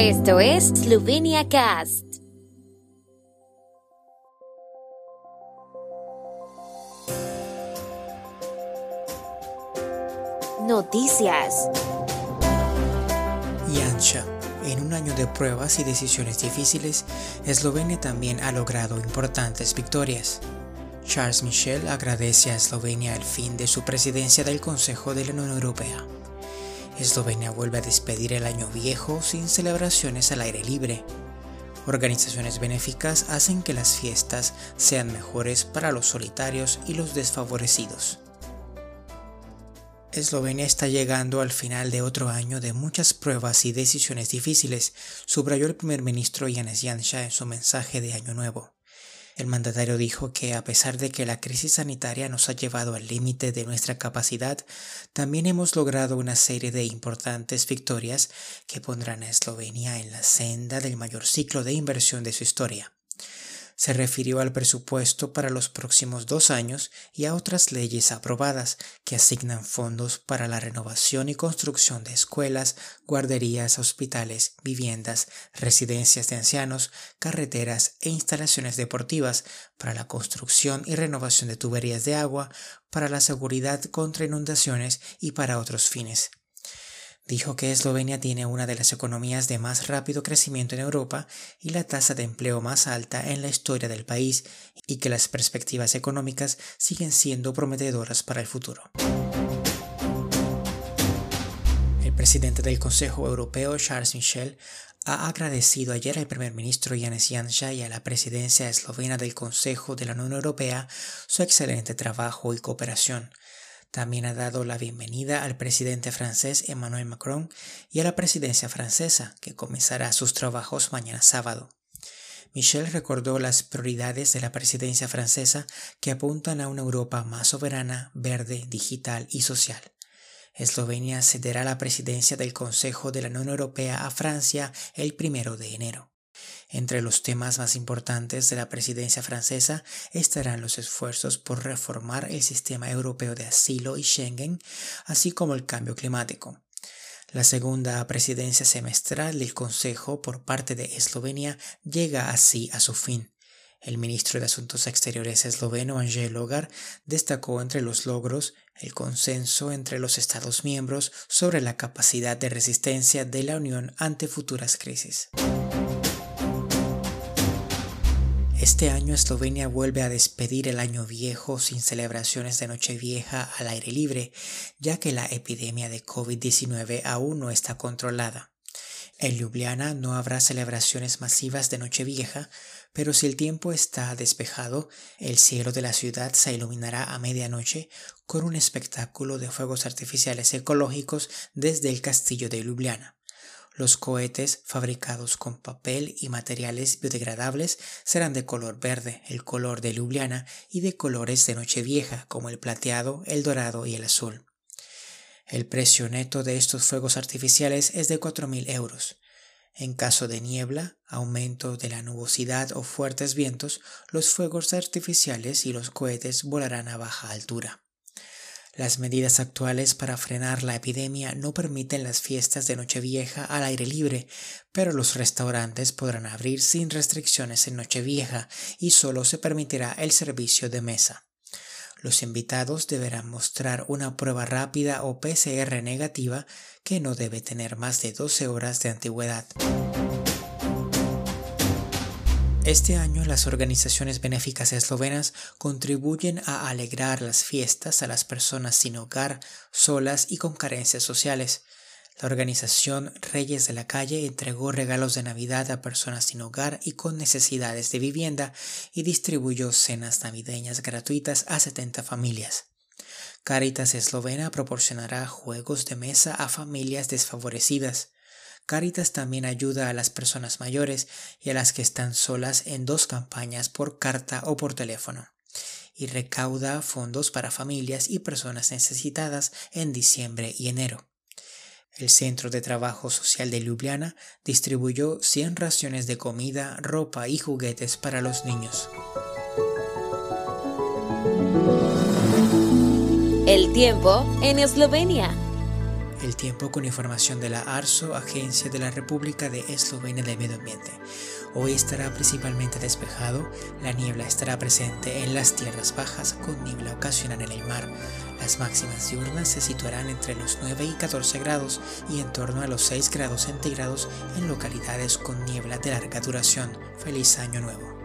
Esto es Slovenia Cast. Noticias. Yancha. En un año de pruebas y decisiones difíciles, Eslovenia también ha logrado importantes victorias. Charles Michel agradece a Eslovenia el fin de su presidencia del Consejo de la Unión Europea. Eslovenia vuelve a despedir el año viejo sin celebraciones al aire libre. Organizaciones benéficas hacen que las fiestas sean mejores para los solitarios y los desfavorecidos. Eslovenia está llegando al final de otro año de muchas pruebas y decisiones difíciles, subrayó el primer ministro Janez Janša en su mensaje de Año Nuevo. El mandatario dijo que a pesar de que la crisis sanitaria nos ha llevado al límite de nuestra capacidad, también hemos logrado una serie de importantes victorias que pondrán a Eslovenia en la senda del mayor ciclo de inversión de su historia se refirió al presupuesto para los próximos dos años y a otras leyes aprobadas que asignan fondos para la renovación y construcción de escuelas, guarderías, hospitales, viviendas, residencias de ancianos, carreteras e instalaciones deportivas, para la construcción y renovación de tuberías de agua, para la seguridad contra inundaciones y para otros fines. Dijo que Eslovenia tiene una de las economías de más rápido crecimiento en Europa y la tasa de empleo más alta en la historia del país y que las perspectivas económicas siguen siendo prometedoras para el futuro. El presidente del Consejo Europeo, Charles Michel, ha agradecido ayer al primer ministro Janez Janša y a la presidencia eslovena del Consejo de la Unión Europea su excelente trabajo y cooperación también ha dado la bienvenida al presidente francés Emmanuel Macron y a la presidencia francesa, que comenzará sus trabajos mañana sábado. Michel recordó las prioridades de la presidencia francesa que apuntan a una Europa más soberana, verde, digital y social. Eslovenia cederá la presidencia del Consejo de la Unión Europea a Francia el primero de enero. Entre los temas más importantes de la presidencia francesa estarán los esfuerzos por reformar el sistema europeo de asilo y Schengen, así como el cambio climático. La segunda presidencia semestral del Consejo por parte de Eslovenia llega así a su fin. El ministro de Asuntos Exteriores esloveno Angel Logar destacó entre los logros el consenso entre los Estados miembros sobre la capacidad de resistencia de la Unión ante futuras crisis. Este año Eslovenia vuelve a despedir el año viejo sin celebraciones de Nochevieja al aire libre, ya que la epidemia de COVID-19 aún no está controlada. En Ljubljana no habrá celebraciones masivas de Nochevieja, pero si el tiempo está despejado, el cielo de la ciudad se iluminará a medianoche con un espectáculo de fuegos artificiales ecológicos desde el castillo de Ljubljana. Los cohetes fabricados con papel y materiales biodegradables serán de color verde, el color de Ljubljana, y de colores de Nochevieja como el plateado, el dorado y el azul. El precio neto de estos fuegos artificiales es de 4.000 euros. En caso de niebla, aumento de la nubosidad o fuertes vientos, los fuegos artificiales y los cohetes volarán a baja altura. Las medidas actuales para frenar la epidemia no permiten las fiestas de Nochevieja al aire libre, pero los restaurantes podrán abrir sin restricciones en Nochevieja y solo se permitirá el servicio de mesa. Los invitados deberán mostrar una prueba rápida o PCR negativa que no debe tener más de 12 horas de antigüedad. Este año las organizaciones benéficas eslovenas contribuyen a alegrar las fiestas a las personas sin hogar, solas y con carencias sociales. La organización Reyes de la Calle entregó regalos de Navidad a personas sin hogar y con necesidades de vivienda y distribuyó cenas navideñas gratuitas a 70 familias. Caritas Eslovena proporcionará juegos de mesa a familias desfavorecidas. Caritas también ayuda a las personas mayores y a las que están solas en dos campañas por carta o por teléfono y recauda fondos para familias y personas necesitadas en diciembre y enero. El Centro de Trabajo Social de Ljubljana distribuyó 100 raciones de comida, ropa y juguetes para los niños. El tiempo en Eslovenia. El tiempo con información de la ARSO, Agencia de la República de Eslovenia del Medio Ambiente. Hoy estará principalmente despejado, la niebla estará presente en las tierras bajas con niebla ocasional en el mar. Las máximas diurnas se situarán entre los 9 y 14 grados y en torno a los 6 grados centígrados en localidades con niebla de larga duración. Feliz año nuevo.